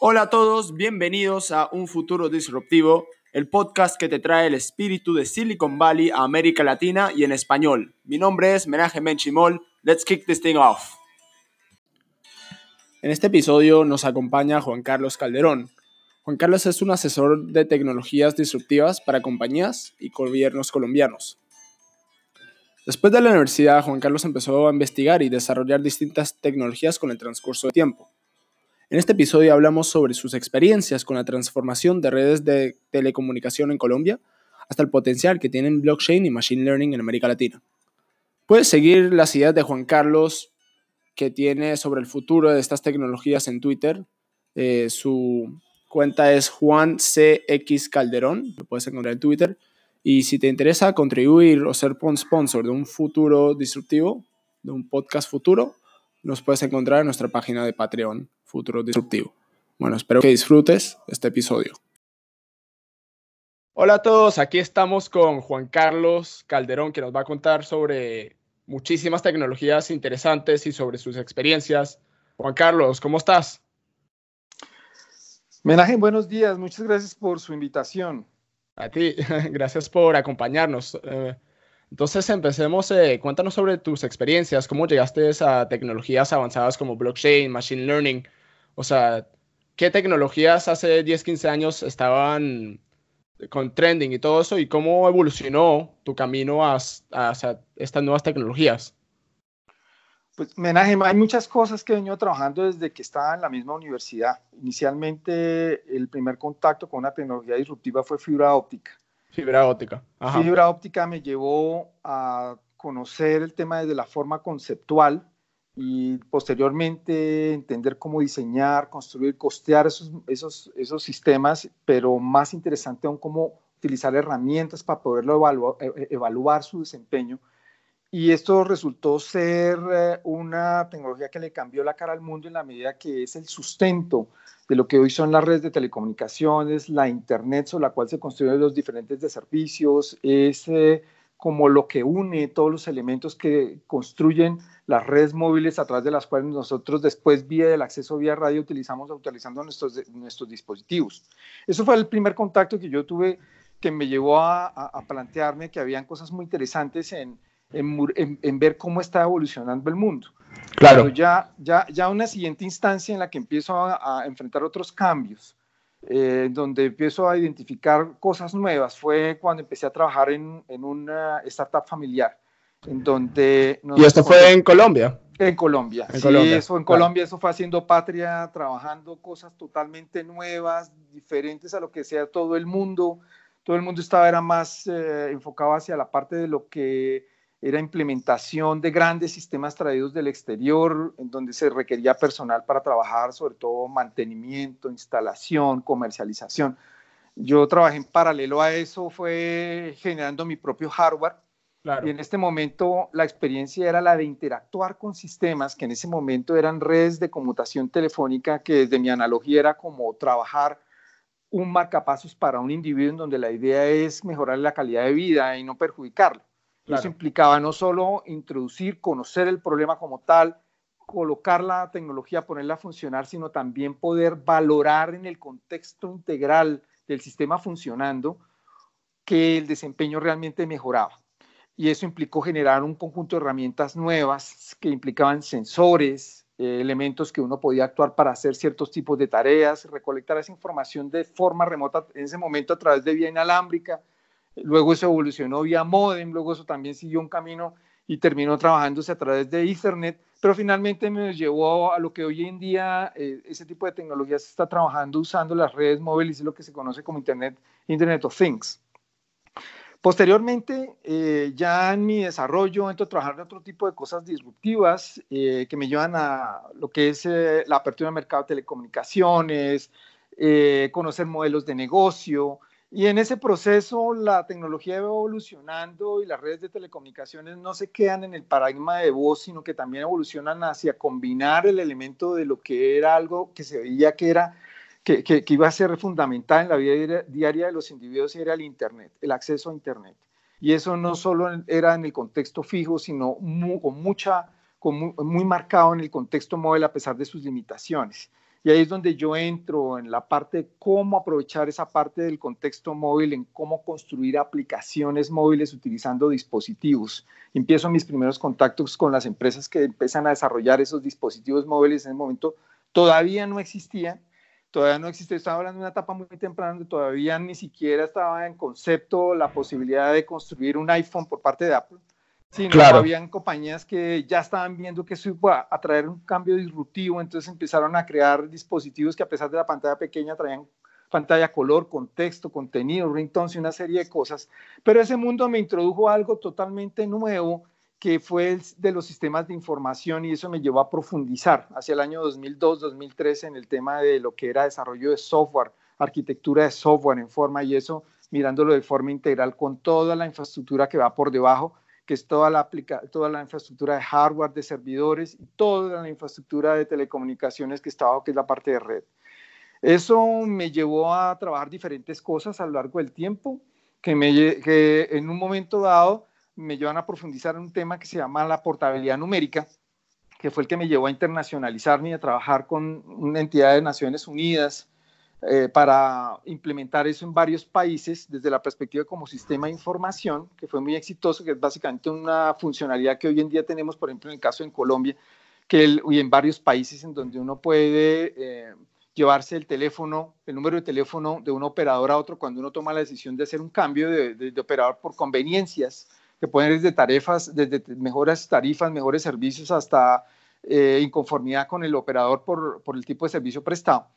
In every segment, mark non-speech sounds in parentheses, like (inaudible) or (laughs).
Hola a todos, bienvenidos a Un Futuro Disruptivo, el podcast que te trae el espíritu de Silicon Valley a América Latina y en español. Mi nombre es Menaje Menchimol, let's kick this thing off. En este episodio nos acompaña Juan Carlos Calderón. Juan Carlos es un asesor de tecnologías disruptivas para compañías y gobiernos colombianos. Después de la universidad, Juan Carlos empezó a investigar y desarrollar distintas tecnologías con el transcurso del tiempo. En este episodio hablamos sobre sus experiencias con la transformación de redes de telecomunicación en Colombia hasta el potencial que tienen blockchain y machine learning en América Latina. Puedes seguir las ideas de Juan Carlos que tiene sobre el futuro de estas tecnologías en Twitter. Eh, su cuenta es Juan CX Calderón, lo puedes encontrar en Twitter. Y si te interesa contribuir o ser sponsor de un futuro disruptivo, de un podcast futuro, nos puedes encontrar en nuestra página de Patreon, Futuro Disruptivo. Bueno, espero que disfrutes este episodio. Hola a todos, aquí estamos con Juan Carlos Calderón, que nos va a contar sobre muchísimas tecnologías interesantes y sobre sus experiencias. Juan Carlos, ¿cómo estás? Menaje, buenos días. Muchas gracias por su invitación. A ti, (laughs) gracias por acompañarnos. Eh, entonces, empecemos. Eh, cuéntanos sobre tus experiencias, cómo llegaste a tecnologías avanzadas como blockchain, machine learning. O sea, ¿qué tecnologías hace 10, 15 años estaban con trending y todo eso y cómo evolucionó tu camino hacia estas nuevas tecnologías? Pues, menaje, hay muchas cosas que he venido trabajando desde que estaba en la misma universidad. Inicialmente, el primer contacto con una tecnología disruptiva fue fibra óptica. Fibra óptica. Fibra óptica me llevó a conocer el tema desde la forma conceptual y posteriormente entender cómo diseñar, construir, costear esos, esos, esos sistemas, pero más interesante aún cómo utilizar herramientas para poderlo evaluar, e, e, evaluar su desempeño. Y esto resultó ser eh, una tecnología que le cambió la cara al mundo en la medida que es el sustento de lo que hoy son las redes de telecomunicaciones, la Internet sobre la cual se construyen los diferentes de servicios, es eh, como lo que une todos los elementos que construyen las redes móviles a través de las cuales nosotros después vía el acceso vía radio utilizamos utilizando nuestros, nuestros dispositivos. Eso fue el primer contacto que yo tuve que me llevó a, a, plantearme que habían cosas muy interesantes en, en, en, ver cómo está evolucionando el mundo. Claro. Pero ya, ya, ya una siguiente instancia en la que empiezo a, a enfrentar otros cambios eh, donde empiezo a identificar cosas nuevas fue cuando empecé a trabajar en, en una startup familiar, en donde... ¿Y esto fue en Colombia? En Colombia, en sí, Colombia. eso en Colombia, eso fue haciendo patria, trabajando cosas totalmente nuevas, diferentes a lo que sea todo el mundo. Todo el mundo estaba, era más eh, enfocado hacia la parte de lo que era implementación de grandes sistemas traídos del exterior, en donde se requería personal para trabajar, sobre todo mantenimiento, instalación, comercialización. Yo trabajé en paralelo a eso, fue generando mi propio hardware. Y en este momento la experiencia era la de interactuar con sistemas que en ese momento eran redes de conmutación telefónica, que desde mi analogía era como trabajar un marcapasos para un individuo en donde la idea es mejorar la calidad de vida y no perjudicarlo. Eso implicaba no solo introducir, conocer el problema como tal, colocar la tecnología, ponerla a funcionar, sino también poder valorar en el contexto integral del sistema funcionando que el desempeño realmente mejoraba. Y eso implicó generar un conjunto de herramientas nuevas que implicaban sensores, eh, elementos que uno podía actuar para hacer ciertos tipos de tareas, recolectar esa información de forma remota en ese momento a través de vía inalámbrica, luego eso evolucionó vía modem, luego eso también siguió un camino y terminó trabajándose a través de Ethernet, pero finalmente me llevó a lo que hoy en día eh, ese tipo de tecnología se está trabajando usando las redes móviles y lo que se conoce como Internet, Internet of Things. Posteriormente, eh, ya en mi desarrollo, entro a trabajar en otro tipo de cosas disruptivas eh, que me llevan a lo que es la apertura del mercado de telecomunicaciones, conocer modelos de negocio, y en ese proceso la tecnología va evolucionando y las redes de telecomunicaciones no se quedan en el paradigma de voz, sino que también evolucionan hacia combinar el elemento de lo que era algo que se veía que era que, que, iba a ser fundamental en la vida diaria de los individuos era el Internet, el acceso a Internet. Y eso no solo era en el contexto fijo, sino con mucha muy, marcado en el contexto móvil a pesar de sus limitaciones. Y ahí es donde yo entro en la parte de cómo aprovechar esa parte del contexto móvil, en cómo construir aplicaciones móviles utilizando dispositivos. Empiezo mis primeros contactos con las empresas que empiezan a desarrollar esos dispositivos móviles. En el momento todavía no existían, todavía no existía, estaba hablando de una etapa muy temprana donde todavía ni siquiera estaba en concepto la posibilidad de construir un iPhone por parte de Apple. Sí, claro. habían compañías que ya estaban viendo que eso iba a traer un cambio disruptivo, entonces empezaron a crear dispositivos que a pesar de la pantalla pequeña traían pantalla color, contexto, contenido, ringtones y una serie de cosas. Pero ese mundo me introdujo algo totalmente nuevo que fue el de los sistemas de información y eso me llevó a profundizar hacia el año 2002-2003 en el tema de lo que era desarrollo de software, arquitectura de software en forma y eso mirándolo de forma integral con toda la infraestructura que va por debajo que es toda la, toda la infraestructura de hardware, de servidores y toda la infraestructura de telecomunicaciones que estaba, que es la parte de red. Eso me llevó a trabajar diferentes cosas a lo largo del tiempo, que, me, que en un momento dado me llevan a profundizar en un tema que se llama la portabilidad numérica, que fue el que me llevó a internacionalizarme y a trabajar con una entidad de Naciones Unidas, eh, para implementar eso en varios países desde la perspectiva como sistema de información, que fue muy exitoso, que es básicamente una funcionalidad que hoy en día tenemos, por ejemplo, en el caso en Colombia, que y en varios países en donde uno puede eh, llevarse el teléfono, el número de teléfono de un operador a otro cuando uno toma la decisión de hacer un cambio de, operador por conveniencias, que pueden ir desde tarifas, desde mejores tarifas, mejores servicios, hasta eh, inconformidad con el operador por, por el tipo de servicio prestado.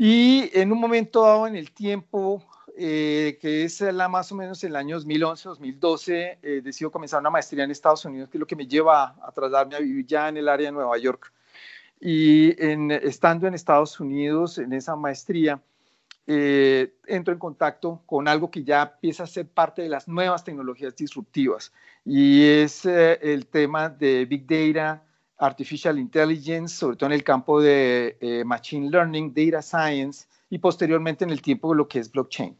Y en un momento dado en el tiempo, eh, que es la más o menos en el año 2011-2012, eh, decido comenzar una maestría en Estados Unidos, que es lo que me lleva a trasladarme a vivir ya en el área de Nueva York. Y en, estando en Estados Unidos, en esa maestría, eh, entro en contacto con algo que ya empieza a ser parte de las nuevas tecnologías disruptivas, y es el tema de Big Data, Artificial Intelligence, sobre todo en el campo de eh, Machine Learning, Data Science y posteriormente en el tiempo de lo que es blockchain.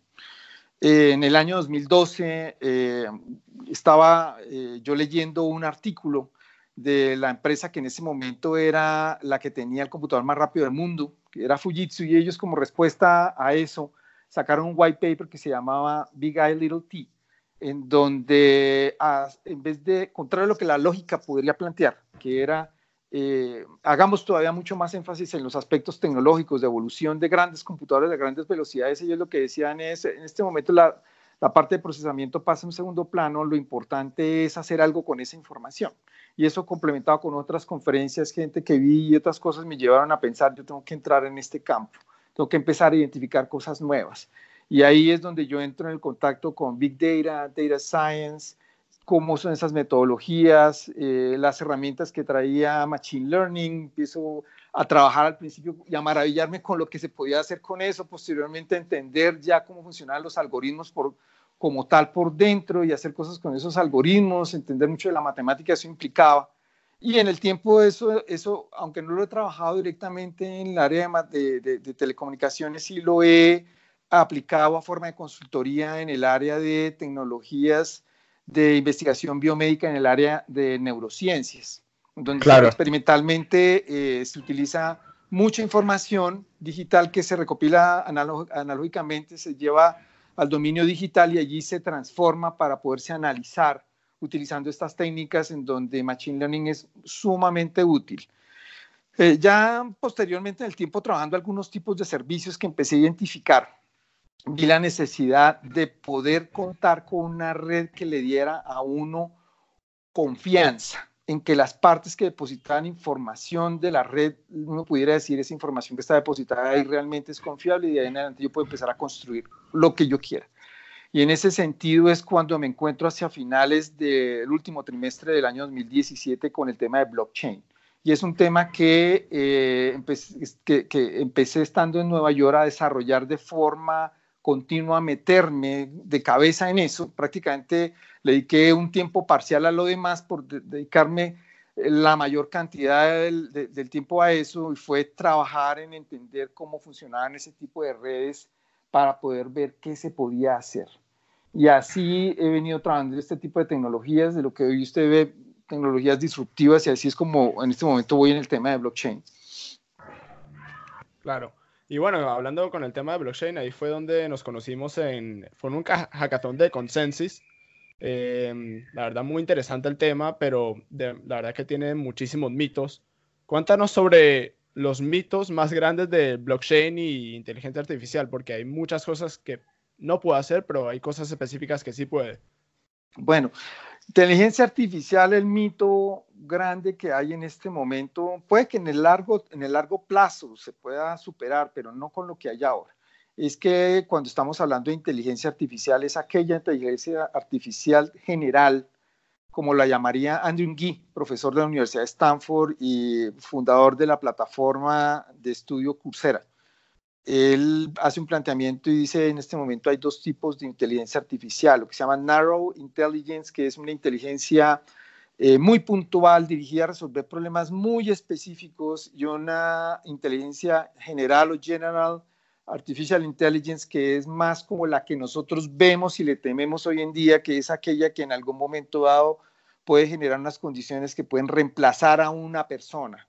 Eh, en el año 2012 eh, estaba yo leyendo un artículo de la empresa que en ese momento era la que tenía el computador más rápido del mundo, que era Fujitsu, y ellos como respuesta a eso sacaron un white paper que se llamaba Big Eye Little T, en donde en vez de, contrario a lo que la lógica podría plantear, que era eh, hagamos todavía mucho más énfasis en los aspectos tecnológicos de evolución de grandes computadores de grandes velocidades. Ellos lo que decían es, en este momento la, la parte de procesamiento pasa en un segundo plano, lo importante es hacer algo con esa información. Y eso complementado con otras conferencias, gente que vi y otras cosas me llevaron a pensar, yo tengo que entrar en este campo, tengo que empezar a identificar cosas nuevas. Y ahí es donde yo entro en el contacto con Big Data, Data Science, cómo son esas metodologías, eh, las herramientas que traía Machine Learning, empiezo a trabajar al principio y a maravillarme con lo que se podía hacer con eso, posteriormente entender ya cómo funcionaban los algoritmos por, como tal por dentro y hacer cosas con esos algoritmos, entender mucho de la matemática, eso implicaba. Y en el tiempo eso, eso aunque no lo he trabajado directamente en el área de, de, de telecomunicaciones, sí lo he aplicado a forma de consultoría en el área de tecnologías de investigación biomédica en el área de neurociencias, donde experimentalmente eh, se utiliza mucha información digital que se recopila analógicamente, se lleva al dominio digital y allí se transforma para poderse analizar utilizando estas técnicas en donde Machine Learning es sumamente útil. Eh, ya posteriormente en el tiempo trabajando algunos tipos de servicios que empecé a identificar vi la necesidad de poder contar con una red que le diera a uno confianza en que las partes que depositaban información de la red, uno pudiera decir esa información que está depositada ahí realmente es confiable y de ahí en adelante yo puedo empezar a construir lo que yo quiera. Y en ese sentido es cuando me encuentro hacia finales del último trimestre del año 2017 con el tema de blockchain. Y es un tema que, eh, que, que empecé estando en Nueva York a desarrollar de forma continuo a meterme de cabeza en eso. Prácticamente le dediqué un tiempo parcial a lo demás por dedicarme eh, la mayor cantidad del, tiempo a eso y fue trabajar en entender cómo funcionaban ese tipo de redes para poder ver qué se podía hacer. Y así he venido trabajando este tipo de tecnologías, de lo que hoy usted ve tecnologías disruptivas y así es como en este momento voy en el tema de blockchain. Claro. Y bueno, hablando con el tema de blockchain, ahí fue donde nos conocimos en, fue en un hackathon de Consensus. Em, la verdad, muy interesante el tema, pero la verdad que tiene muchísimos mitos. Cuéntanos sobre los mitos más grandes de blockchain y inteligencia artificial, porque hay muchas cosas que no puede hacer, pero hay cosas específicas que sí puede. Bueno, inteligencia artificial, el mito grande que hay en este momento, puede que en el largo, en el largo plazo se pueda superar, pero no con lo que hay ahora. Es que cuando estamos hablando de inteligencia artificial, es aquella inteligencia artificial general, como la llamaría Andrew Nghi, profesor de la Universidad de Stanford y fundador de la plataforma de estudio Coursera él hace un planteamiento y dice, en este momento hay dos tipos de inteligencia artificial, lo que se llama narrow intelligence, que es una inteligencia eh, muy puntual, dirigida a resolver problemas muy específicos, y una inteligencia general o general artificial intelligence, que es más como la que nosotros vemos y le tememos hoy en día, que es aquella que en algún momento dado puede generar unas condiciones que pueden reemplazar a una persona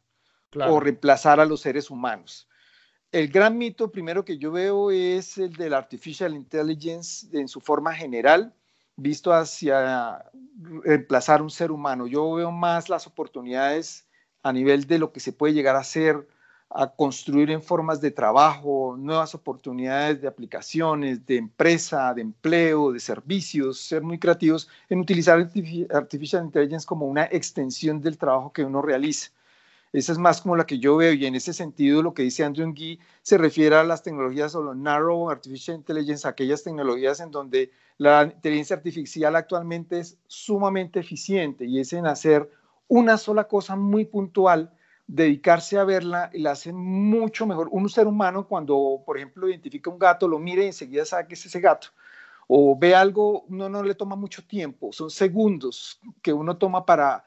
o reemplazar a los seres humanos el gran mito primero que yo veo es el de la artificial intelligence en su forma general, visto hacia reemplazar un ser humano. Yo veo más las oportunidades a nivel de lo que se puede llegar a hacer, a construir en formas de trabajo, nuevas oportunidades de aplicaciones, de empresa, de empleo, de servicios, ser muy creativos en utilizar artificial intelligence como una extensión del trabajo que uno realiza. Esa es más como la que yo veo y en ese sentido lo que dice Andrew Nghi se refiere a las tecnologías o narrow artificial intelligence, aquellas tecnologías en donde la inteligencia artificial actualmente es sumamente eficiente y es en hacer una sola cosa muy puntual, dedicarse a verla y la hace mucho mejor. Un ser humano cuando, por ejemplo, identifica un gato, lo mire y enseguida sabe que es ese gato o ve algo, uno no le toma mucho tiempo, son segundos que uno toma para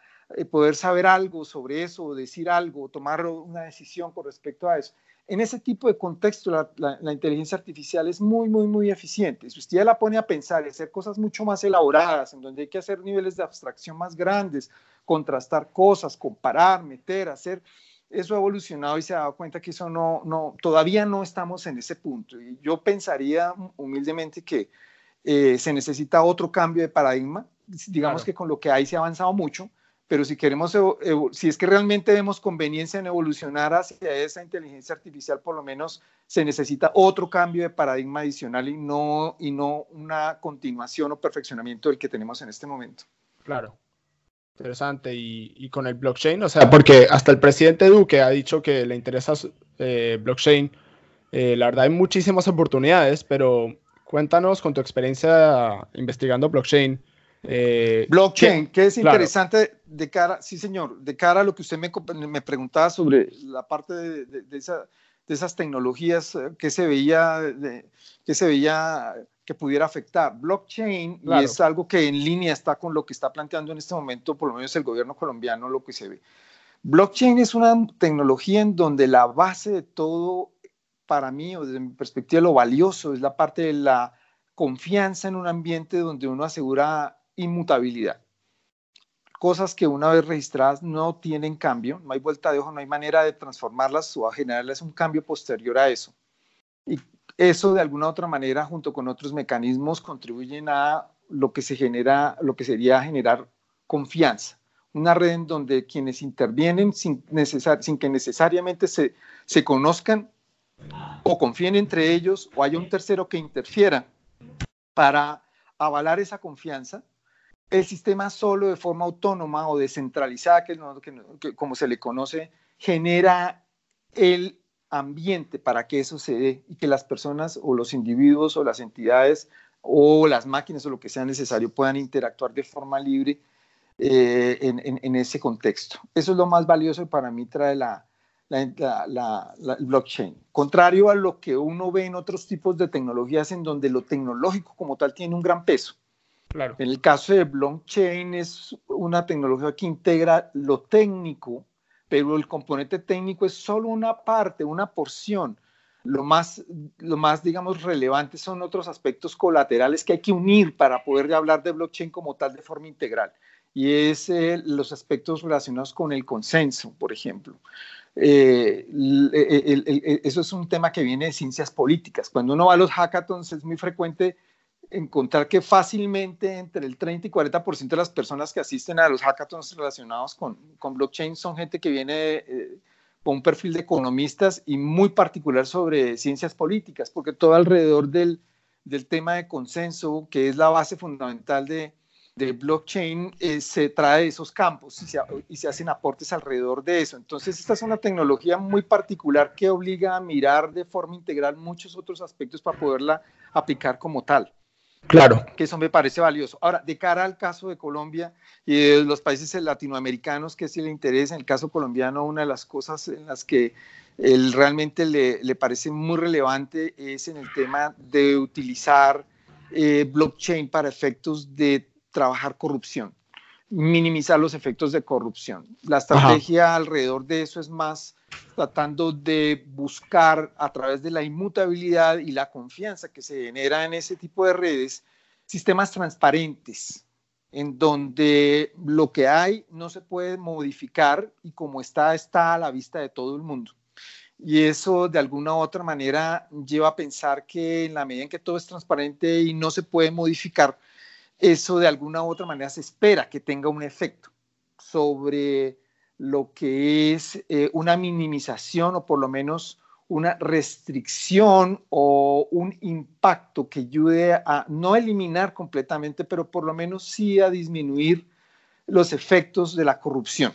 poder saber algo sobre eso, decir algo, tomar una decisión con respecto a eso. En ese tipo de contexto, la, inteligencia artificial es muy, muy, muy eficiente. Si usted la pone a pensar y hacer cosas mucho más elaboradas, en donde hay que hacer niveles de abstracción más grandes, contrastar cosas, comparar, meter, hacer, eso ha evolucionado y se ha dado cuenta que eso no, no, todavía no estamos en ese punto. Y yo pensaría humildemente que eh, se necesita otro cambio de paradigma. Digamos que con lo que hay se ha avanzado mucho, pero si queremos, si es que realmente vemos conveniencia en evolucionar hacia esa inteligencia artificial, por lo menos se necesita otro cambio de paradigma adicional y no, y no una continuación o perfeccionamiento del que tenemos en este momento. Claro. Interesante. Y, con el blockchain, o sea, porque hasta el presidente Duque ha dicho que le interesa eh, blockchain. Eh, la verdad hay muchísimas oportunidades, pero cuéntanos con tu experiencia investigando blockchain. Eh, blockchain, que es interesante de cara, sí señor, de cara a lo que usted me, me preguntaba sobre la parte de, de, esa, de esas tecnologías eh, que se veía, que se veía que pudiera afectar. Blockchain y es algo que en línea está con lo que está planteando en este momento, por lo menos el gobierno colombiano, lo que se ve. Blockchain es una tecnología en donde la base de todo, para mí, o desde mi perspectiva, lo valioso es la parte de la confianza en un ambiente donde uno asegura inmutabilidad. Cosas que una vez registradas no tienen cambio, no hay vuelta de ojo, no hay manera de transformarlas o a generarles un cambio posterior a eso. Y eso de alguna u otra manera, junto con otros mecanismos, contribuyen a lo que se genera, lo que sería generar confianza. Una red en donde quienes intervienen sin, sin que necesariamente se, se conozcan o confíen entre ellos o haya un tercero que interfiera para avalar esa confianza, el sistema solo de forma autónoma o descentralizada, que, como se le conoce, genera el ambiente para que eso se dé y que las personas o los individuos o las entidades o las máquinas o lo que sea necesario puedan interactuar de forma libre eh, en, ese contexto. Eso es lo más valioso para mí trae la, la, el blockchain. Contrario a lo que uno ve en otros tipos de tecnologías en donde lo tecnológico como tal tiene un gran peso. En el caso de blockchain es una tecnología que integra lo técnico, pero el componente técnico es solo una parte, una porción. Lo más, lo más, digamos, relevante son otros aspectos colaterales que hay que unir para poder hablar de blockchain como tal de forma integral. y es eh, los aspectos relacionados con el consenso, por ejemplo. Eh, eso es un tema que viene de ciencias políticas. Cuando uno va a los hackathons es muy frecuente encontrar que fácilmente entre el 30 y 40% de las personas que asisten a los hackathons relacionados con, con blockchain son gente que viene eh, con un perfil de economistas y muy particular sobre ciencias políticas, porque todo alrededor del, del tema de consenso, que es la base fundamental de, de blockchain, eh, se trae esos campos y se, y se hacen aportes alrededor de eso. Entonces, esta es una tecnología muy particular que obliga a mirar de forma integral muchos otros aspectos para poderla aplicar como tal. Claro. Que eso me parece valioso. Ahora, de cara al caso de Colombia y de los países latinoamericanos que sí le interesa, en el caso colombiano, una de las cosas en las que él realmente le, le parece muy relevante es en el tema de utilizar eh, blockchain para efectos de trabajar corrupción, minimizar los efectos de corrupción. La estrategia alrededor de eso es más tratando de buscar a través de la inmutabilidad y la confianza que se genera en ese tipo de redes, sistemas transparentes, en donde lo que hay no se puede modificar y como está, está a la vista de todo el mundo. Y eso de alguna u otra manera lleva a pensar que en la medida en que todo es transparente y no se puede modificar, eso de alguna u otra manera se espera que tenga un efecto sobre lo que es eh, una minimización o por lo menos una restricción o un impacto que ayude a no eliminar completamente, pero por lo menos sí a disminuir los efectos de la corrupción.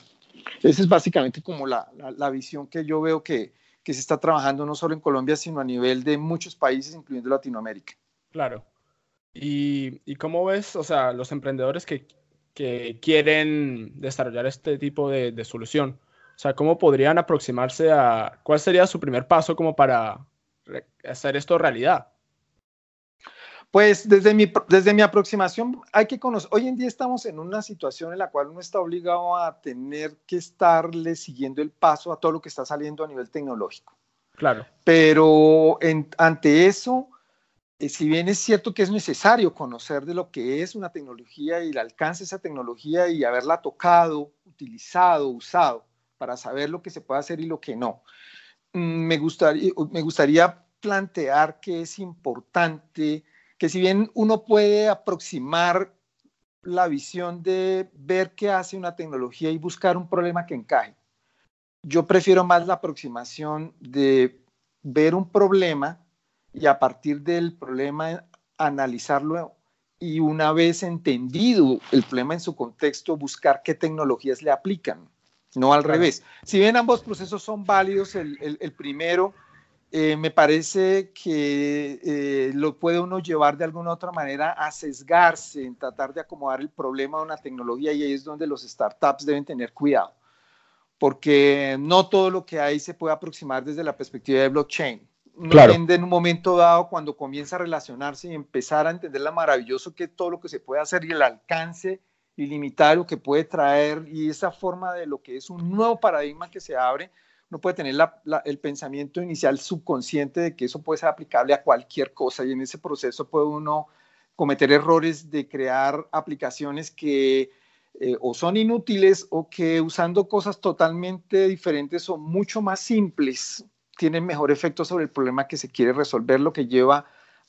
Esa es básicamente como la, visión que yo veo que, que se está trabajando no solo en Colombia, sino a nivel de muchos países, incluyendo Latinoamérica. Claro. ¿Y, y cómo ves, o sea, los emprendedores que que quieren desarrollar este tipo de, solución? O sea, ¿cómo podrían aproximarse a cuál sería su primer paso como para hacer esto realidad? Pues desde mi, desde mi aproximación hay que conocer, hoy en día estamos en una situación en la cual uno está obligado a tener que estarle siguiendo el paso a todo lo que está saliendo a nivel tecnológico. Claro. Pero ante eso, si bien es cierto que es necesario conocer de lo que es una tecnología y el alcance de esa tecnología y haberla tocado, utilizado, usado, para saber lo que se puede hacer y lo que no, mm, me gustaría, me gustaría plantear que es importante que si bien uno puede aproximar la visión de ver qué hace una tecnología y buscar un problema que encaje, yo prefiero más la aproximación de ver un problema y a partir del problema analizarlo y una vez entendido el problema en su contexto, buscar qué tecnologías le aplican, no al revés. Si bien ambos procesos son válidos, el, el, primero eh, me parece que eh, lo puede uno llevar de alguna otra manera a sesgarse en tratar de acomodar el problema de una tecnología y ahí es donde los startups deben tener cuidado, porque no todo lo que hay se puede aproximar desde la perspectiva de blockchain claro. en un momento dado cuando comienza a relacionarse y empezar a entender lo maravilloso que todo lo que se puede hacer y el alcance ilimitado que puede traer y esa forma de lo que es un nuevo paradigma que se abre, no puede tener el pensamiento inicial subconsciente de que eso puede ser aplicable a cualquier cosa y en ese proceso puede uno cometer errores de crear aplicaciones que eh, o son inútiles o que usando cosas totalmente diferentes o mucho más simples tiene mejor efecto sobre el problema que se quiere resolver, lo que lleva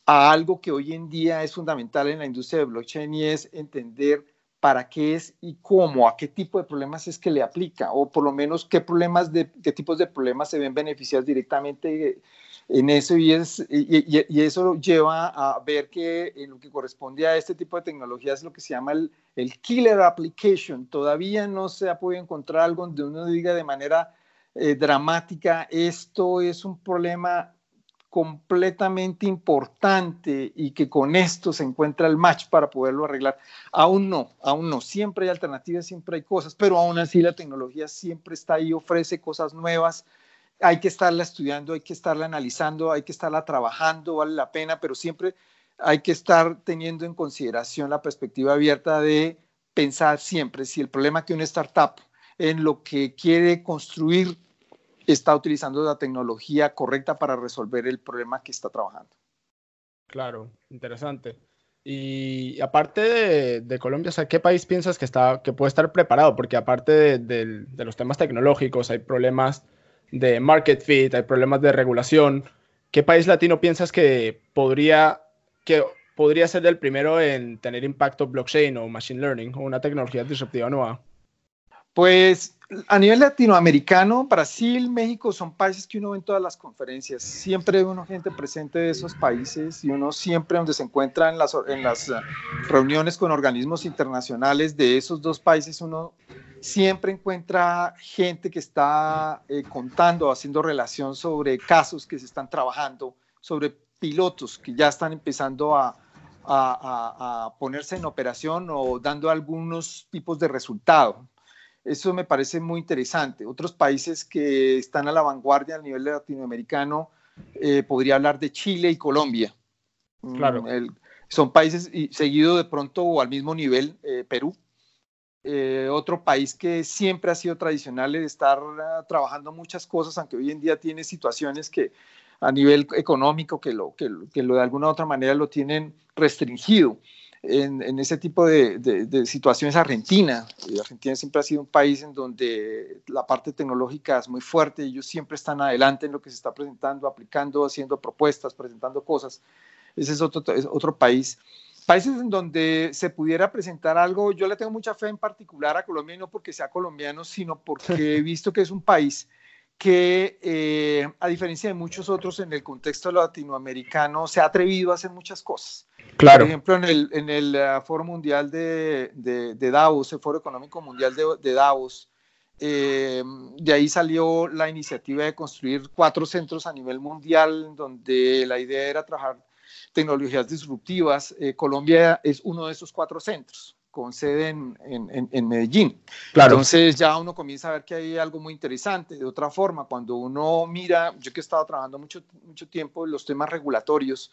a algo que hoy en día es fundamental en la industria de blockchain y es entender para qué es y cómo, a qué tipo de problemas es que le aplica, o por lo menos qué problemas de qué tipos de problemas se ven beneficiados directamente en eso y, es, y, eso lleva a ver que en lo que corresponde a este tipo de tecnología es lo que se llama el, el killer application. Todavía no se ha podido encontrar algo donde uno diga de manera eh, dramática, esto es un problema completamente importante y que con esto se encuentra el match para poderlo arreglar. Aún no, aún no. Siempre hay alternativas, siempre hay cosas, pero aún así la tecnología siempre está ahí, ofrece cosas nuevas. Hay que estarla estudiando, hay que estarla analizando, hay que estarla trabajando, vale la pena, pero siempre hay que estar teniendo en consideración la perspectiva abierta de pensar siempre si el problema que una startup en lo que quiere construir está utilizando la tecnología correcta para resolver el problema que está trabajando. Claro, interesante. Y aparte de, Colombia, ¿qué país piensas que, está, que puede estar preparado? Porque aparte de, los temas tecnológicos, hay problemas de market fit, hay problemas de regulación. ¿Qué país latino piensas que podría, que podría ser el primero en tener impacto blockchain o machine learning o una tecnología disruptiva nueva? Pues a nivel latinoamericano, Brasil, México son países que uno ve en todas las conferencias. Siempre hay uno gente presente de esos países y uno siempre donde se encuentra en las, eh, reuniones con organismos internacionales de esos dos países, uno siempre encuentra gente que está eh, contando, haciendo relación sobre casos que se están trabajando, sobre pilotos que ya están empezando a, a ponerse en operación o dando algunos tipos de resultado. Eso me parece muy interesante. Otros países que están a la vanguardia a nivel latinoamericano, eh, podría hablar de Chile y Colombia. Mm, claro. son países, y seguido de pronto o al mismo nivel, eh, Perú. Eh, otro país que siempre ha sido tradicional de estar ah, trabajando muchas cosas, aunque hoy en día tiene situaciones que a nivel económico que lo, que, que lo de alguna u otra manera lo tienen restringido en, ese tipo de, situaciones Argentina. Argentina siempre ha sido un país en donde la parte tecnológica es muy fuerte, ellos siempre están adelante en lo que se está presentando, aplicando, haciendo propuestas, presentando cosas. Ese es otro, otro país. Países en donde se pudiera presentar algo, yo le tengo mucha fe en particular a Colombia, y no porque sea colombiano, sino porque (laughs) he visto que es un país que, eh, a diferencia de muchos otros en el contexto latinoamericano, se ha atrevido a hacer muchas cosas. Claro. Por ejemplo, en el, en el uh, Foro Mundial de, de, Davos, el Foro Económico Mundial de, de Davos, eh, de ahí salió la iniciativa de construir cuatro centros a nivel mundial, donde la idea era trabajar tecnologías disruptivas. Eh, Colombia es uno de esos cuatro centros con sede en, en, en, Medellín. Claro. Entonces ya uno comienza a ver que hay algo muy interesante. De otra forma, cuando uno mira, yo que he estado trabajando mucho, mucho tiempo en los temas regulatorios,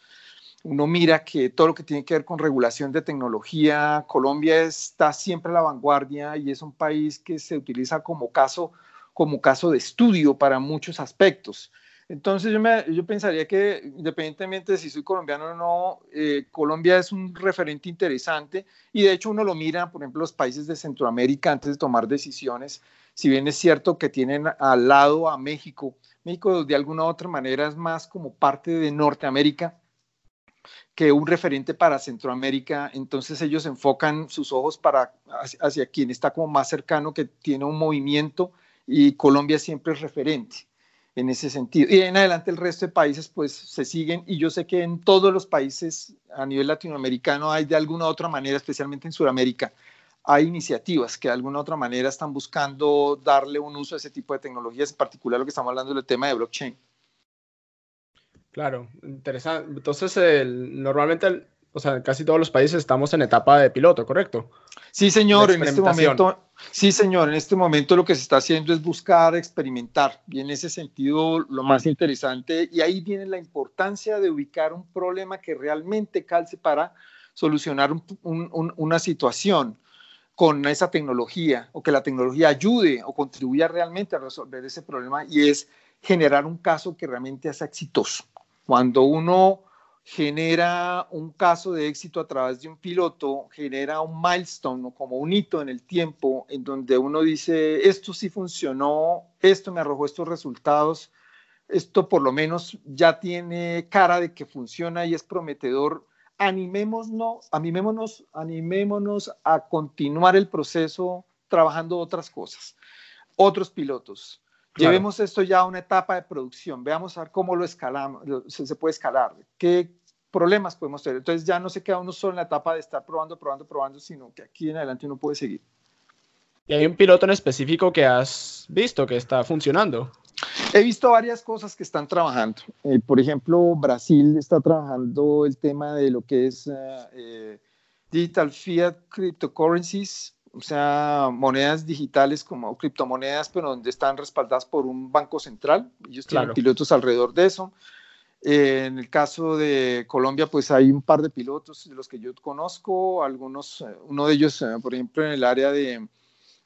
uno mira que todo lo que tiene que ver con regulación de tecnología, Colombia está siempre a la vanguardia y es un país que se utiliza como caso, como caso de estudio para muchos aspectos. Entonces yo, me, yo pensaría que independientemente de si soy colombiano o no, eh, Colombia es un referente interesante y de hecho uno lo mira, por ejemplo, los países de Centroamérica antes de tomar decisiones, si bien es cierto que tienen al lado a México, México de alguna u otra manera es más como parte de Norteamérica, que un referente para Centroamérica, entonces ellos enfocan sus ojos para hacia, quien está como más cercano, que tiene un movimiento y Colombia siempre es referente en ese sentido. Y en adelante el resto de países pues se siguen y yo sé que en todos los países a nivel latinoamericano hay de alguna u otra manera, especialmente en Sudamérica, hay iniciativas que de alguna u otra manera están buscando darle un uso a ese tipo de tecnologías, en particular lo que estamos hablando del tema de blockchain. Claro, interesante. Entonces, normalmente, o sea, casi todos los países estamos en etapa de piloto, ¿correcto? Sí, señor, en este momento, sí, señor, en este momento lo que se está haciendo es buscar experimentar. Y en ese sentido, lo más interesante, y ahí viene la importancia de ubicar un problema que realmente calce para solucionar una situación con esa tecnología o que la tecnología ayude o contribuya realmente a resolver ese problema y es generar un caso que realmente sea exitoso. Cuando uno genera un caso de éxito a través de un piloto, genera un milestone como un hito en el tiempo en donde uno dice, esto sí funcionó, esto me arrojó estos resultados, esto por lo menos ya tiene cara de que funciona y es prometedor. Animémonos, animémonos, animémonos a continuar el proceso trabajando otras cosas, otros pilotos, Llevemos esto ya a una etapa de producción, veamos a ver cómo lo escalamos, se, puede escalar, qué problemas podemos tener. Entonces ya no se queda uno solo en la etapa de estar probando, probando, probando, sino que aquí en adelante uno puede seguir. ¿Y hay un piloto en específico que has visto que está funcionando? He visto varias cosas que están trabajando. Eh, por ejemplo, Brasil está trabajando el tema de lo que es eh, eh, Digital Fiat Cryptocurrencies, o sea, monedas digitales como criptomonedas, pero donde están respaldadas por un banco central. Ellos tienen pilotos alrededor de eso. Eh, en el caso de Colombia, pues hay un par de pilotos de los que yo conozco, algunos, eh, uno de ellos, eh, por ejemplo, en el área de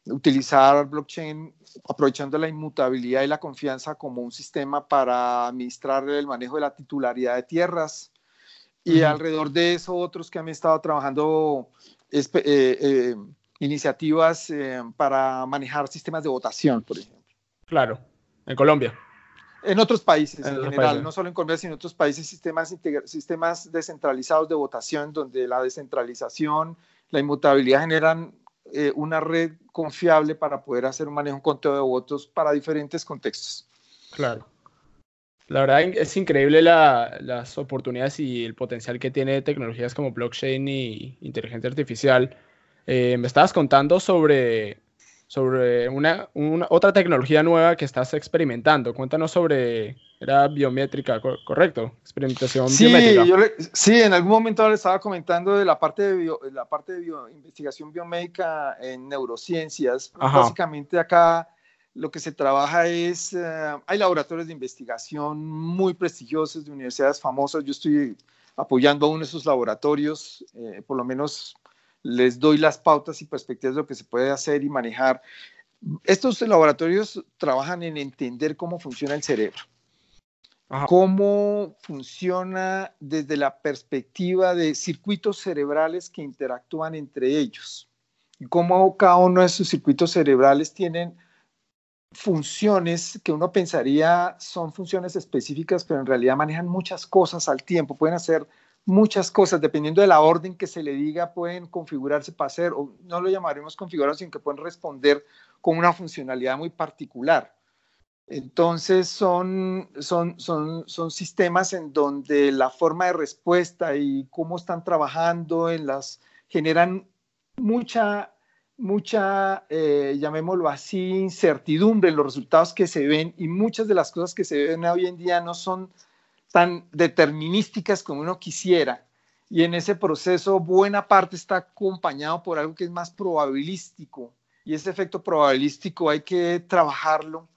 utilizar blockchain, aprovechando la inmutabilidad y la confianza como un sistema para administrar el manejo de la titularidad de tierras. y alrededor de eso otros que han estado trabajando eh, eh, iniciativas eh, para manejar sistemas de votación, por ejemplo. Claro, en Colombia. En otros países en, general, no solo en Colombia, sino en otros países, sistemas, sistemas descentralizados de votación, donde la descentralización, la inmutabilidad generan una red confiable para poder hacer un manejo, un conteo de votos para diferentes contextos. Claro. La verdad es increíble las oportunidades y el potencial que tiene tecnologías como blockchain y inteligencia artificial. Eh, me estabas contando sobre, sobre una, otra tecnología nueva que estás experimentando. Cuéntanos sobre, era biométrica, ¿correcto? Experimentación sí, biométrica. sí, en algún momento le estaba comentando de la parte de, la parte de investigación biomédica en neurociencias. Básicamente acá lo que se trabaja es, eh, hay laboratorios de investigación muy prestigiosos de universidades famosas. Yo estoy apoyando a uno de esos laboratorios, eh, por lo menos les doy las pautas y perspectivas de lo que se puede hacer y manejar. Estos laboratorios trabajan en entender cómo funciona el cerebro, cómo funciona desde la perspectiva de circuitos cerebrales que interactúan entre ellos. Y cómo cada uno de esos circuitos cerebrales tienen funciones que uno pensaría son funciones específicas, pero en realidad manejan muchas cosas al tiempo, pueden hacer muchas cosas, dependiendo de la orden que se le diga, pueden configurarse para hacer, o no lo llamaremos configurar, sino que pueden responder con una funcionalidad muy particular. Entonces son, son, son, son sistemas en donde la forma de respuesta y cómo están trabajando en las generan mucha mucha, eh, llamémoslo así, incertidumbre en los resultados que se ven y muchas de las cosas que se ven hoy en día no son tan determinísticas como uno quisiera. Y en ese proceso buena parte está acompañado por algo que es más probabilístico. Y ese efecto probabilístico hay que trabajarlo.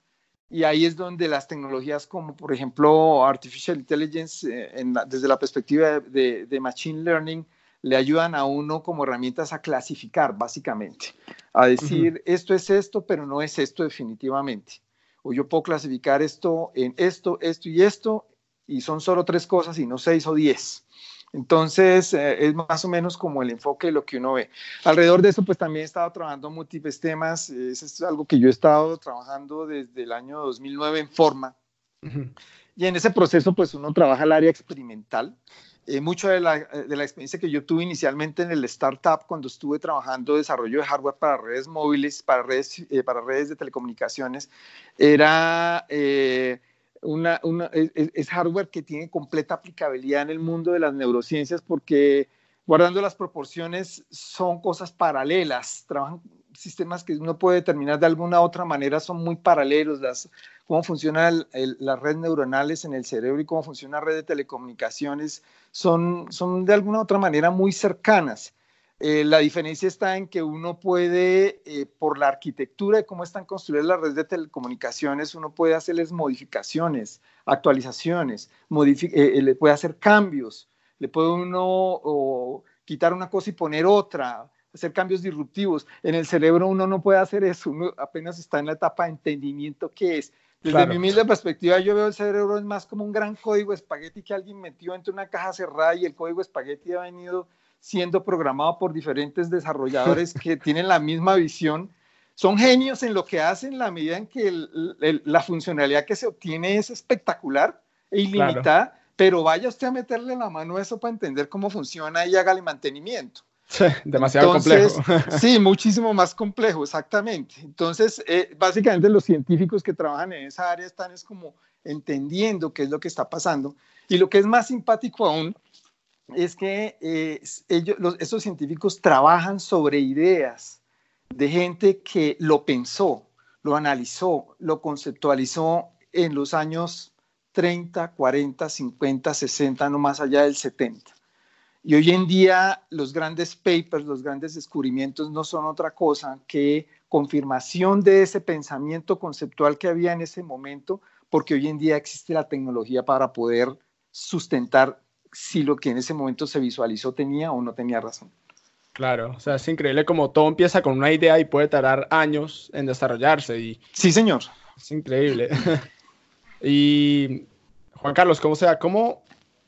Y ahí es donde las tecnologías como, por ejemplo, Artificial Intelligence, eh, desde la perspectiva de Machine Learning, le ayudan a uno como herramientas a clasificar, básicamente, a decir, esto es esto, pero no es esto definitivamente. O yo puedo clasificar esto en esto, esto y esto, y son solo tres cosas y no seis o diez. Entonces, eh, es más o menos como el enfoque de lo que uno ve. Alrededor de eso, pues también he estado trabajando múltiples temas. Eso es algo que yo he estado trabajando desde el año 2009 en forma. Y en ese proceso, pues uno trabaja el área experimental. Eh, mucho de la, eh, de la, experiencia que yo tuve inicialmente en el startup cuando estuve trabajando desarrollo de hardware para redes móviles, para redes, eh, para redes de telecomunicaciones, era es, hardware que tiene completa aplicabilidad en el mundo de las neurociencias porque guardando las proporciones son cosas paralelas, trabajan sistemas que uno puede determinar de alguna otra manera son muy paralelos, las, cómo funcionan las redes neuronales en el cerebro y cómo funciona la red de telecomunicaciones son, son de alguna otra manera muy cercanas. Eh, la diferencia está en que uno puede, eh, por la arquitectura de cómo están construidas las redes de telecomunicaciones, uno puede hacerles modificaciones, actualizaciones, eh, le puede hacer cambios, le puede uno quitar una cosa y poner otra, hacer cambios disruptivos. En el cerebro uno no puede hacer eso, uno apenas está en la etapa de entendimiento que es. Desde mi humilde perspectiva, yo veo el cerebro es más como un gran código espagueti que alguien metió entre una caja cerrada y el código espagueti ha venido siendo programado por diferentes desarrolladores que (laughs) tienen la misma visión. Son genios en lo que hacen, la medida en que la funcionalidad que se obtiene es espectacular e ilimitada, pero vaya usted a meterle la mano a eso para entender cómo funciona y hágale mantenimiento. demasiado complejo. sí, muchísimo más complejo, exactamente. Entonces, eh, básicamente los científicos que trabajan en esa área están es como entendiendo qué es lo que está pasando. Y lo que es más simpático aún es que eh, ellos, los, esos científicos trabajan sobre ideas de gente que lo pensó, lo analizó, lo conceptualizó en los años 30, 40, 50, 60, no más allá del 70. Y hoy en día los grandes papers, los grandes descubrimientos no son otra cosa que confirmación de ese pensamiento conceptual que había en ese momento, porque hoy en día existe la tecnología para poder sustentar si lo que en ese momento se visualizó tenía o no tenía razón. Claro, o sea, es increíble como todo empieza con una idea y puede tardar años en desarrollarse. Y sí, señor. Es increíble. (laughs) y Juan Carlos, ¿cómo sea? ¿Cómo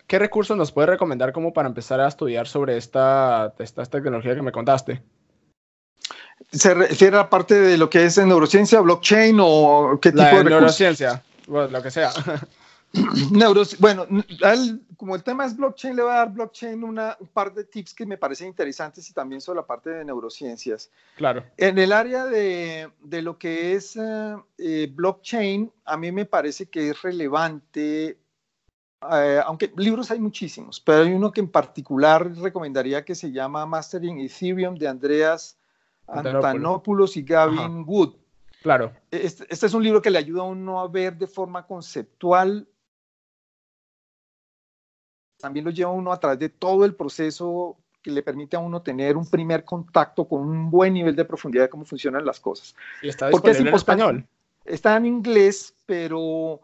¿qué recursos nos puede recomendar como para empezar a estudiar sobre esta, esta tecnología que me contaste? ¿Se refiere a parte de lo que es en neurociencia, blockchain o qué tipo de neurociencia, lo que sea. (laughs) (clears throat) bueno, como el tema es blockchain, le voy a dar blockchain una, un par de tips que me parecen interesantes y también sobre la parte de neurociencias. Claro. En el área de, de lo que es eh, eh, blockchain, a mí me parece que es relevante, eh, aunque libros hay muchísimos, pero hay uno que en particular recomendaría que se llama Mastering Ethereum de Andreas Antanopoulos y Gavin Wood. Claro. Este, este, es un libro que le ayuda a uno a ver de forma conceptual también lo lleva uno a través de todo el proceso que le permite a uno tener un primer contacto con un buen nivel de profundidad de cómo funcionan las cosas. ¿Y está disponible en español? Está en inglés, pero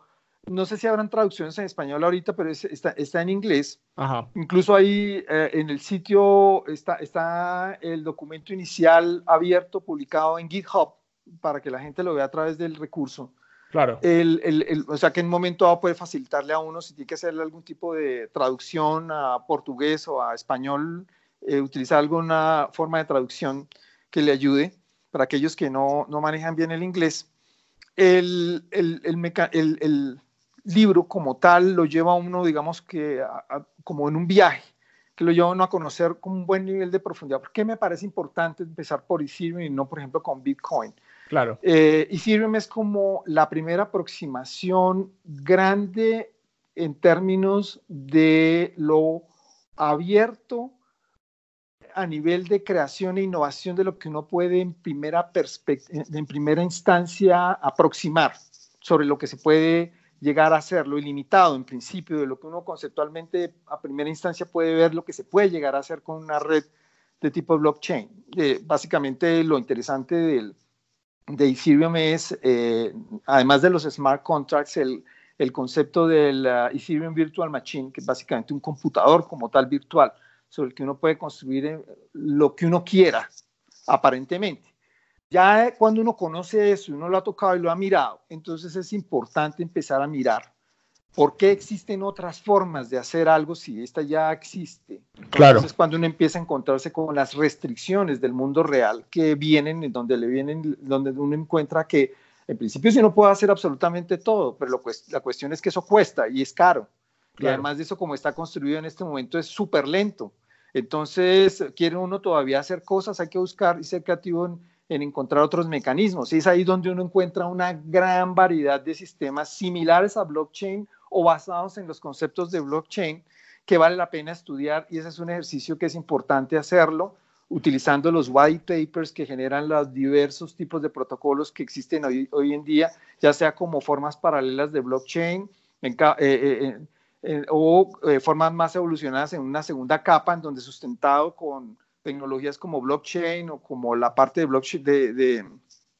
no sé si habrán traducciones en español ahorita, pero está, está, en inglés. Ajá. Incluso ahí eh, en el sitio está, está el documento inicial abierto, publicado en GitHub, para que la gente lo vea a través del recurso. Claro. El, el, o sea, que en un momento dado puede facilitarle a uno si tiene que hacerle algún tipo de traducción a portugués o a español, eh, utilizar alguna forma de traducción que le ayude para aquellos que no, no manejan bien el inglés. El, el, libro como tal lo lleva a uno, digamos que como en un viaje, que lo lleva a uno a conocer con un buen nivel de profundidad. ¿Por qué me parece importante empezar por Ethereum y no, por ejemplo, con Bitcoin? Claro. Eh, Ethereum es como la primera aproximación grande en términos de lo abierto a nivel de creación e innovación de lo que uno puede en primera, en primera instancia aproximar sobre lo que se puede llegar a hacer, lo ilimitado en principio, de lo que uno conceptualmente a primera instancia puede ver, lo que se puede llegar a hacer con una red de tipo blockchain. Básicamente lo interesante del, de Ethereum es, eh, además de los smart contracts, el, el concepto del uh, Ethereum Virtual Machine, que es básicamente un computador como tal virtual, sobre el que uno puede construir eh, lo que uno quiera, aparentemente. Ya cuando uno conoce eso uno lo ha tocado y lo ha mirado, entonces es importante empezar a mirar ¿Por qué existen otras formas de hacer algo si esta ya existe? Claro. Entonces, cuando uno empieza a encontrarse con las restricciones del mundo real que vienen, en donde le vienen, donde uno encuentra que, en principio, sí no puede hacer absolutamente todo, pero la cuestión es que eso cuesta y es caro. Y además de eso, como está construido en este momento, es súper lento. Entonces, quiere uno todavía hacer cosas, hay que buscar y ser creativo en, en encontrar otros mecanismos. Y es ahí donde uno encuentra una gran variedad de sistemas similares a blockchain o basados en los conceptos de blockchain que vale la pena estudiar y ese es un ejercicio que es importante hacerlo utilizando los white papers que generan los diversos tipos de protocolos que existen hoy, hoy en día, ya sea como formas paralelas de blockchain eh, eh, eh, o formas más evolucionadas en una segunda capa en donde sustentado con tecnologías como blockchain o como la parte de blockchain de, de,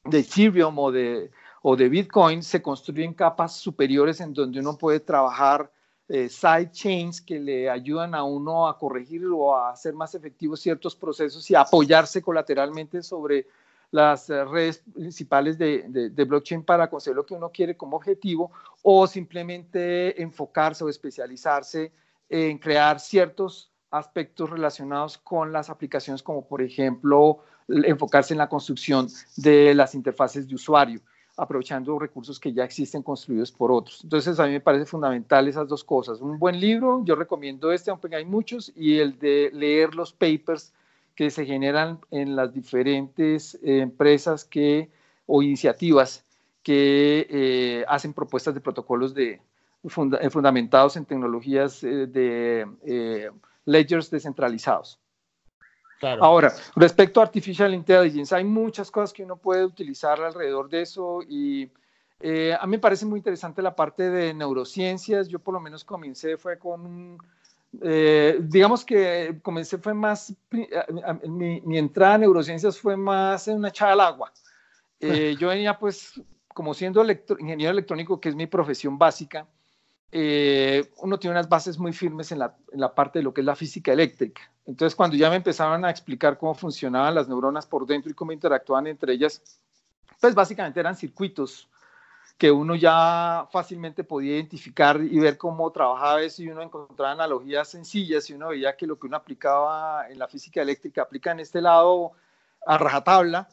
de Ethereum o de o de Bitcoin se construyen capas superiores en donde uno puede trabajar eh, side chains que le ayudan a uno a corregir o a hacer más efectivos ciertos procesos y apoyarse colateralmente sobre las eh, redes principales de, de, blockchain para conseguir lo que uno quiere como objetivo o simplemente enfocarse o especializarse en crear ciertos aspectos relacionados con las aplicaciones como por ejemplo enfocarse en la construcción de las interfaces de usuario aprovechando recursos que ya existen construidos por otros. Entonces, a mí me parece fundamental esas dos cosas. Un buen libro, yo recomiendo este, aunque hay muchos, y el de leer los papers que se generan en las diferentes eh, empresas que, o iniciativas que eh, hacen propuestas de protocolos de, eh, fundamentados en tecnologías de ledgers descentralizados. Ahora, respecto a Artificial Intelligence, hay muchas cosas que uno puede utilizar alrededor de eso y eh, a mí me parece muy interesante la parte de neurociencias. Yo por lo menos comencé fue con eh, digamos que comencé fue más, mi, entrada a neurociencias fue más en una echada al agua. (laughs) Eh, yo venía pues como siendo ingeniero electrónico, que es mi profesión básica, uno tiene unas bases muy firmes en la, en la parte de lo que es la física eléctrica. Entonces, cuando ya me empezaban a explicar cómo funcionaban las neuronas por dentro y cómo interactuaban entre ellas, pues básicamente eran circuitos que uno ya fácilmente podía identificar y ver cómo trabajaba eso y uno encontraba analogías sencillas y uno veía que lo que uno aplicaba en la física eléctrica aplica en este lado a rajatabla,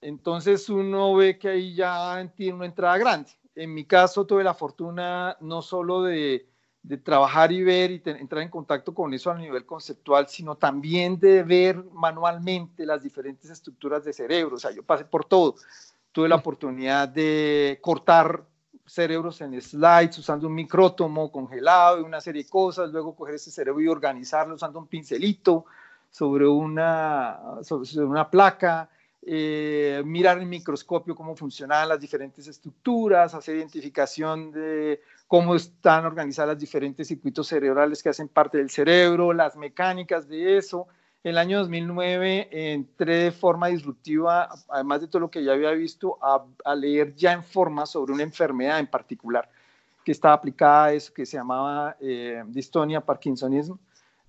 entonces uno ve que ahí ya tiene una entrada grande. En mi caso tuve la fortuna no solo de, de trabajar y ver y entrar en contacto con eso a nivel conceptual, sino también de ver manualmente las diferentes estructuras de cerebro. O sea, yo pasé por todo tuve la oportunidad de cortar cerebros en slides usando un micrótomo congelado y una serie de cosas, luego coger ese cerebro y organizarlo usando un pincelito sobre una, sobre una placa, eh, mirar en microscopio cómo funcionan las diferentes estructuras, hacer identificación de cómo están organizadas las diferentes circuitos cerebrales que hacen parte del cerebro, las mecánicas de eso, en el año 2009 entré de forma disruptiva, además de todo lo que ya había visto, a, leer ya en forma sobre una enfermedad en particular que estaba aplicada a eso que se llamaba eh, distonia parkinsonismo,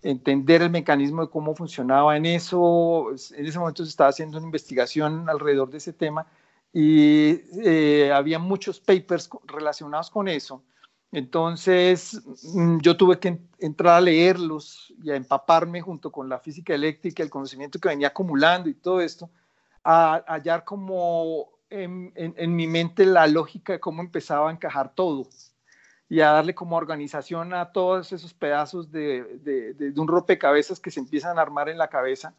entender el mecanismo de cómo funcionaba en eso. En ese momento se estaba haciendo una investigación alrededor de ese tema y eh, había muchos papers relacionados con eso. Entonces, mm, yo tuve que entrar a leerlos y a empaparme junto con la física eléctrica, el conocimiento que venía acumulando y todo esto, a, hallar como en, mi mente la lógica de cómo empezaba a encajar todo y a darle como organización a todos esos pedazos de, de un rompecabezas que se empiezan a armar en la cabeza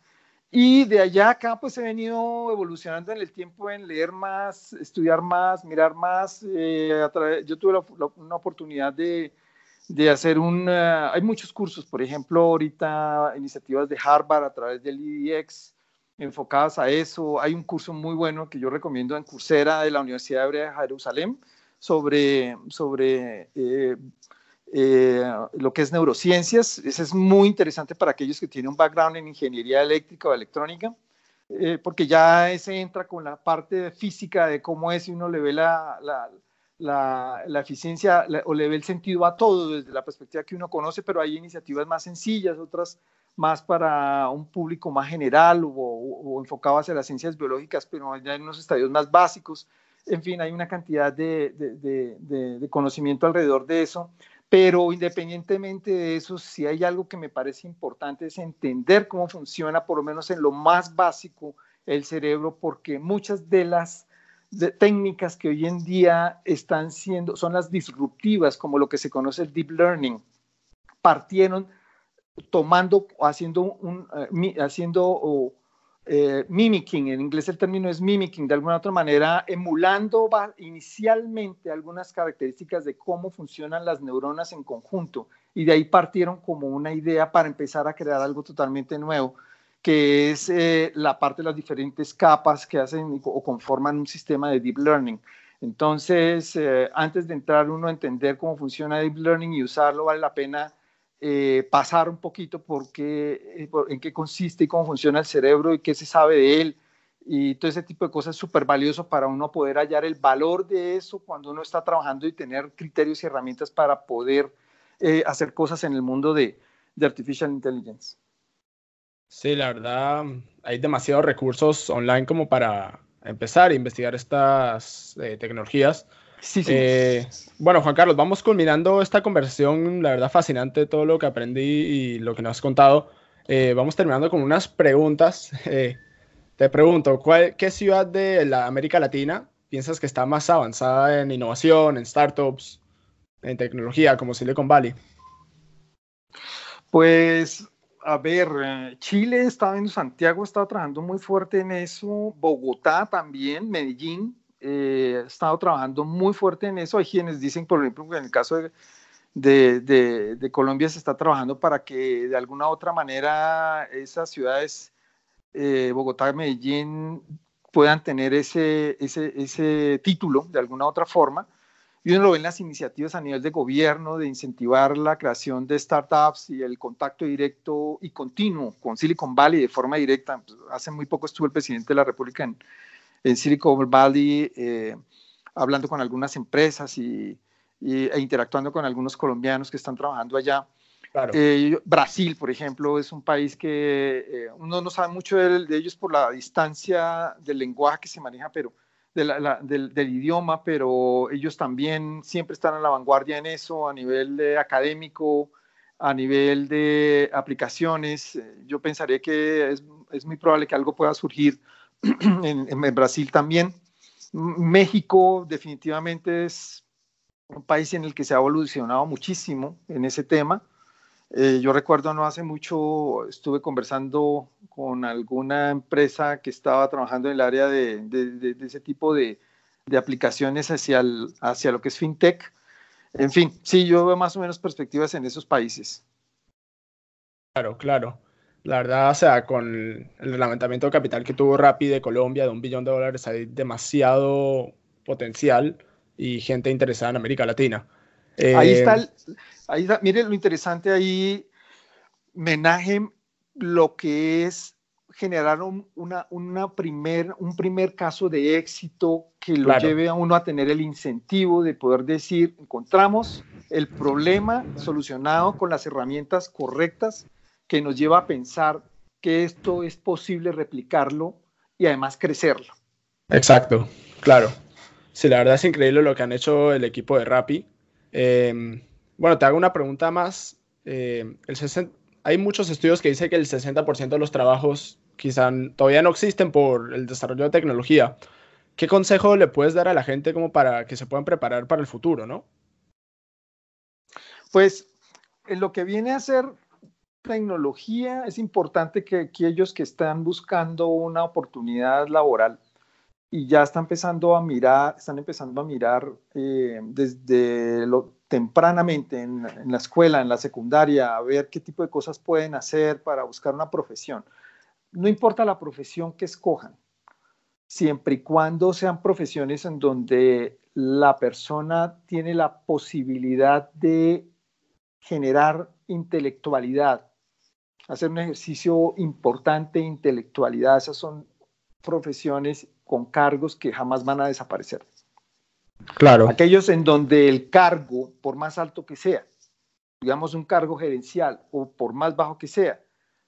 y de allá acá pues he venido evolucionando en el tiempo en leer más, estudiar más, mirar más. Eh, yo tuve una oportunidad de, de hacer un... hay muchos cursos, por ejemplo, ahorita iniciativas de Harvard a través del IDX enfocadas a eso. Hay un curso muy bueno que yo recomiendo en Coursera de la Universidad Hebrea de Jerusalén sobre, sobre eh, eh, lo que es neurociencias. Eso es muy interesante para aquellos que tienen un background en ingeniería eléctrica o electrónica, eh, porque ya se entra con la parte física de cómo es y uno le ve la, la, la, eficiencia o le ve el sentido a todo desde la perspectiva que uno conoce, pero hay iniciativas más sencillas, otras más para un público más general o, o, enfocado hacia las ciencias biológicas, pero ya en unos estadios más básicos. En fin, hay una cantidad de, de, conocimiento alrededor de eso. Pero independientemente de eso, si hay algo que me parece importante es entender cómo funciona, por lo menos en lo más básico, el cerebro, porque muchas de las técnicas que hoy en día están siendo, son las disruptivas, como lo que se conoce el deep learning, partieron tomando, haciendo, un, eh, haciendo eh, mimicking, en inglés el término es mimicking, de alguna otra manera, emulando inicialmente algunas características de cómo funcionan las neuronas en conjunto. Y de ahí partieron como una idea para empezar a crear algo totalmente nuevo, que es eh, la parte de las diferentes capas que hacen o conforman un sistema de deep learning. Entonces, eh, antes de entrar uno a entender cómo funciona deep learning y usarlo, vale la pena eh, pasar un poquito por qué, eh, en qué consiste y cómo funciona el cerebro y qué se sabe de él. Y todo ese tipo de cosas es súper valioso para uno poder hallar el valor de eso cuando uno está trabajando y tener criterios y herramientas para poder eh, hacer cosas en el mundo de, de Artificial Intelligence. Sí, la verdad, hay demasiados recursos online como para empezar a investigar estas tecnologías. Sí, sí. Eh, bueno, Juan Carlos, vamos culminando esta conversación, la verdad fascinante todo lo que aprendí y lo que nos has contado. Eh, vamos terminando con unas preguntas. (laughs) Eh, te pregunto, ¿cuál, ¿qué ciudad de la América Latina piensas que está más avanzada en innovación, en startups, en tecnología, como Silicon Valley? Pues, a ver, Chile está viendo, Santiago está trabajando muy fuerte en eso, Bogotá también, Medellín, eh, estado trabajando muy fuerte en eso. Hay quienes dicen, por ejemplo, que en el caso de, de, Colombia se está trabajando para que de alguna u otra manera esas ciudades, eh, Bogotá Medellín, puedan tener ese, ese, ese título de alguna u otra forma. Y uno lo ve en las iniciativas a nivel de gobierno de incentivar la creación de startups y el contacto directo y continuo con Silicon Valley de forma directa. Hace muy poco estuvo el presidente de la República en, en Silicon Valley, eh, hablando con algunas empresas y, e interactuando con algunos colombianos que están trabajando allá. Eh, Brasil, por ejemplo, es un país que eh, uno no sabe mucho de, ellos por la distancia del lenguaje que se maneja, pero del, idioma, pero ellos también siempre están a la vanguardia en eso, a nivel académico, a nivel de aplicaciones. Yo pensaría que es, muy probable que algo pueda surgir (clears throat) en Brasil también. México definitivamente es un país en el que se ha evolucionado muchísimo en ese tema. Eh, yo recuerdo no hace mucho estuve conversando con alguna empresa que estaba trabajando en el área de, ese tipo de, aplicaciones hacia, hacia lo que es fintech. En fin, sí, yo veo más o menos perspectivas en esos países. Claro, claro. La verdad, o sea, con el reglamentamiento de capital que tuvo Rappi de Colombia de un billón de dólares, hay demasiado potencial y gente interesada en América Latina. ahí está, eh, ahí mire lo interesante ahí, menaje lo que es generar un, una, una primer, un primer caso de éxito que lo lleve a uno a tener el incentivo de poder decir, encontramos el problema solucionado con las herramientas correctas que nos lleva a pensar que esto es posible replicarlo y además crecerlo. Exacto, claro. Sí, la verdad es increíble lo que han hecho el equipo de Rappi. Em, bueno, te hago una pregunta más. Eh, el hay muchos estudios que dicen que el 60% de los trabajos quizá todavía no existen por el desarrollo de tecnología. ¿Qué consejo le puedes dar a la gente como para que se puedan preparar para el futuro, no? Pues en lo que viene a ser tecnología, es importante que aquellos que están buscando una oportunidad laboral y ya están empezando a mirar, están empezando a mirar eh, desde lo tempranamente en, la escuela, en la secundaria, a ver qué tipo de cosas pueden hacer para buscar una profesión. No importa la profesión que escojan, siempre y cuando sean profesiones en donde la persona tiene la posibilidad de generar intelectualidad, hacer un ejercicio importante de intelectualidad. Esas son profesiones con cargos que jamás van a desaparecer. Claro. Aquellos en donde el cargo, por más alto que sea, digamos un cargo gerencial o por más bajo que sea,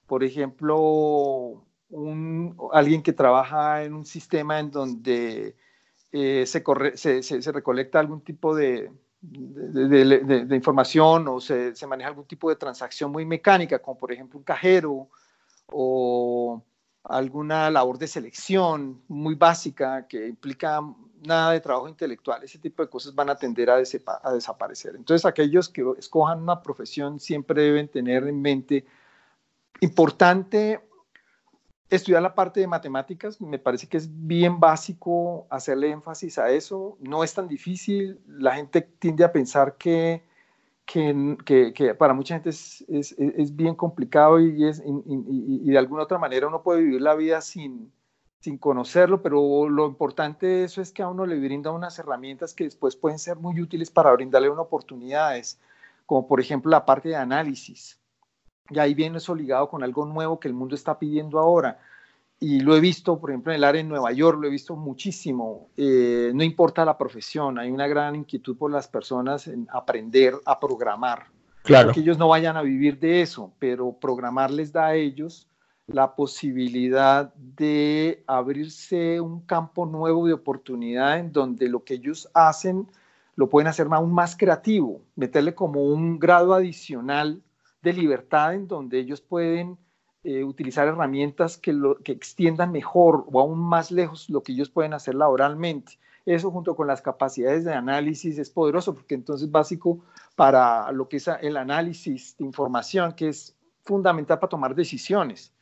por ejemplo, un, alguien que trabaja en un sistema en donde eh, se, se, recolecta algún tipo de, de, información o se, se, maneja algún tipo de transacción muy mecánica, como por ejemplo un cajero o alguna labor de selección muy básica que implica nada de trabajo intelectual, ese tipo de cosas van a tender a, a, desaparecer. Entonces, aquellos que escojan una profesión siempre deben tener en mente, importante estudiar la parte de matemáticas, me parece que es bien básico hacerle énfasis a eso, no es tan difícil, la gente tiende a pensar que que, que, para mucha gente es, es, es bien complicado y, es, y, de alguna otra manera uno puede vivir la vida sin, sin conocerlo, pero lo importante de eso es que a uno le brinda unas herramientas que después pueden ser muy útiles para brindarle una oportunidades, como por ejemplo la parte de análisis. Y ahí viene eso ligado con algo nuevo que el mundo está pidiendo ahora y lo he visto, por ejemplo, en el área de Nueva York, lo he visto muchísimo. Eh, no importa la profesión, hay una gran inquietud por las personas en aprender a programar. Claro. que ellos no vayan a vivir de eso, pero programar les da a ellos la posibilidad de abrirse un campo nuevo de oportunidad en donde lo que ellos hacen lo pueden hacer aún más creativo, meterle como un grado adicional de libertad en donde ellos pueden eh, utilizar herramientas que, que extiendan mejor o aún más lejos lo que ellos pueden hacer laboralmente. Eso junto con las capacidades de análisis es poderoso porque entonces básico para lo que es el análisis de información, que es fundamental para tomar decisiones.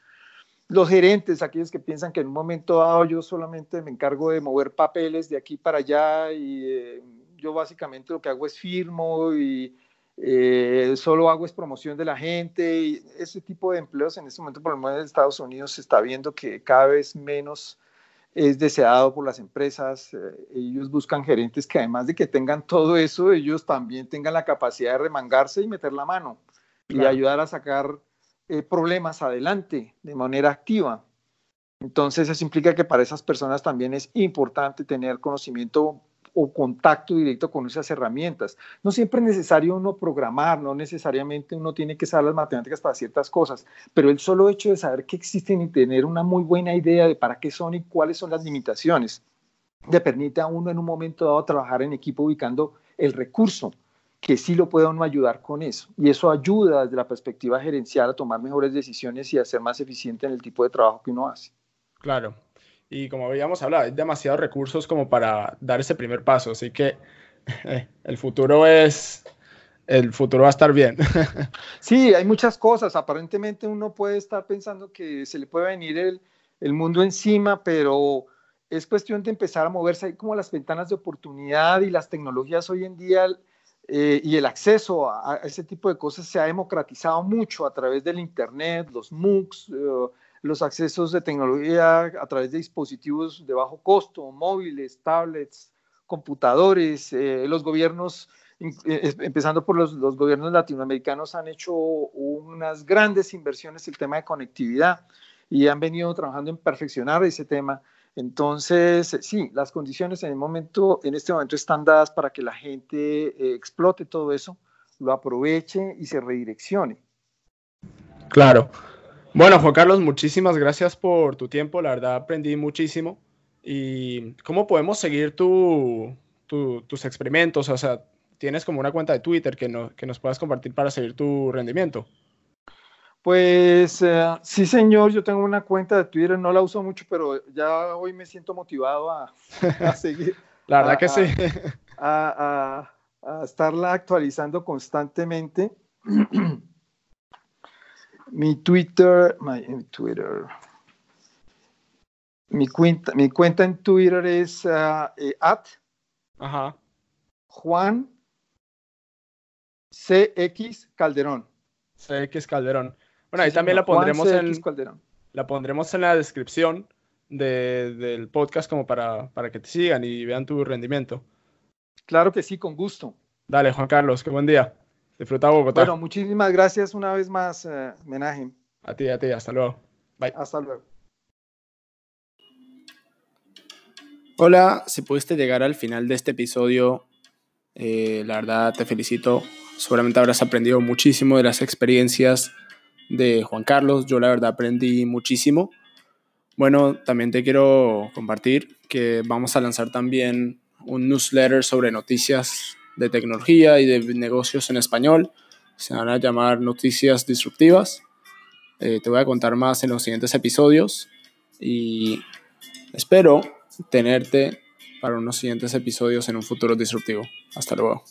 Los gerentes, aquellos que piensan que en un momento dado yo solamente me encargo de mover papeles de aquí para allá y eh, yo básicamente lo que hago es firmo y eh, solo hago es promoción de la gente y ese tipo de empleos en este momento por lo menos en Estados Unidos se está viendo que cada vez menos es deseado por las empresas. Eh, ellos buscan gerentes que además de que tengan todo eso, ellos también tengan la capacidad de remangarse y meter la mano y ayudar a sacar eh, problemas adelante de manera activa. Entonces eso implica que para esas personas también es importante tener conocimiento o contacto directo con esas herramientas. No siempre es necesario uno programar, no necesariamente uno tiene que saber las matemáticas para ciertas cosas, pero el solo hecho de saber que existen y tener una muy buena idea de para qué son y cuáles son las limitaciones, le permite a uno en un momento dado trabajar en equipo ubicando el recurso, que sí lo puede uno ayudar con eso. Y eso ayuda desde la perspectiva gerencial a tomar mejores decisiones y a ser más eficiente en el tipo de trabajo que uno hace. Claro. Y como habíamos hablado, hay demasiados recursos como para dar ese primer paso, así que (laughs) el futuro es, el futuro va a estar bien. (laughs) sí, hay muchas cosas. Aparentemente uno puede estar pensando que se le puede venir el, el mundo encima, pero es cuestión de empezar a moverse. Hay como las ventanas de oportunidad y las tecnologías hoy en día eh, y el acceso a, ese tipo de cosas se ha democratizado mucho a través del Internet, los MOOCs, eh, los accesos de tecnología a través de dispositivos de bajo costo, móviles, tablets, computadores. Eh, los gobiernos, empezando por los, los, gobiernos latinoamericanos, han hecho unas grandes inversiones en el tema de conectividad y han venido trabajando en perfeccionar ese tema. Entonces, sí, las condiciones en, el momento, en este momento están dadas para que la gente eh, explote todo eso, lo aproveche y se redireccione. Claro. Bueno, Juan Carlos, muchísimas gracias por tu tiempo. La verdad, aprendí muchísimo. ¿Y cómo podemos seguir tu, tus experimentos? O sea, ¿tienes como una cuenta de Twitter que, que nos puedas compartir para seguir tu rendimiento? Pues eh, sí, señor, yo tengo una cuenta de Twitter, no la uso mucho, pero ya hoy me siento motivado a, (laughs) seguir. la verdad que sí. A, estarla actualizando constantemente. (clears throat) mi Twitter, mi Twitter, mi cuenta, mi cuenta en Twitter es uh, at Juan CX Calderón. CX Calderón. Bueno, ahí también la pondremos en la pondremos en la descripción del podcast como para, para que te sigan y vean tu rendimiento. Claro que sí, con gusto. Dale, Juan Carlos, qué buen día. Disfruta Bogotá. Bueno, muchísimas gracias una vez más, eh, Menaje. A ti, a ti, hasta luego. Bye. Hasta luego. Hola, si pudiste llegar al final de este episodio, eh, la verdad te felicito. Seguramente habrás aprendido muchísimo de las experiencias de Juan Carlos. Yo la verdad aprendí muchísimo. Bueno, también te quiero compartir que vamos a lanzar también un newsletter sobre noticias de tecnología y de negocios en español. Se van a llamar Noticias Disruptivas. Eh, te voy a contar más en los siguientes episodios y espero tenerte para unos siguientes episodios en un futuro disruptivo. Hasta luego.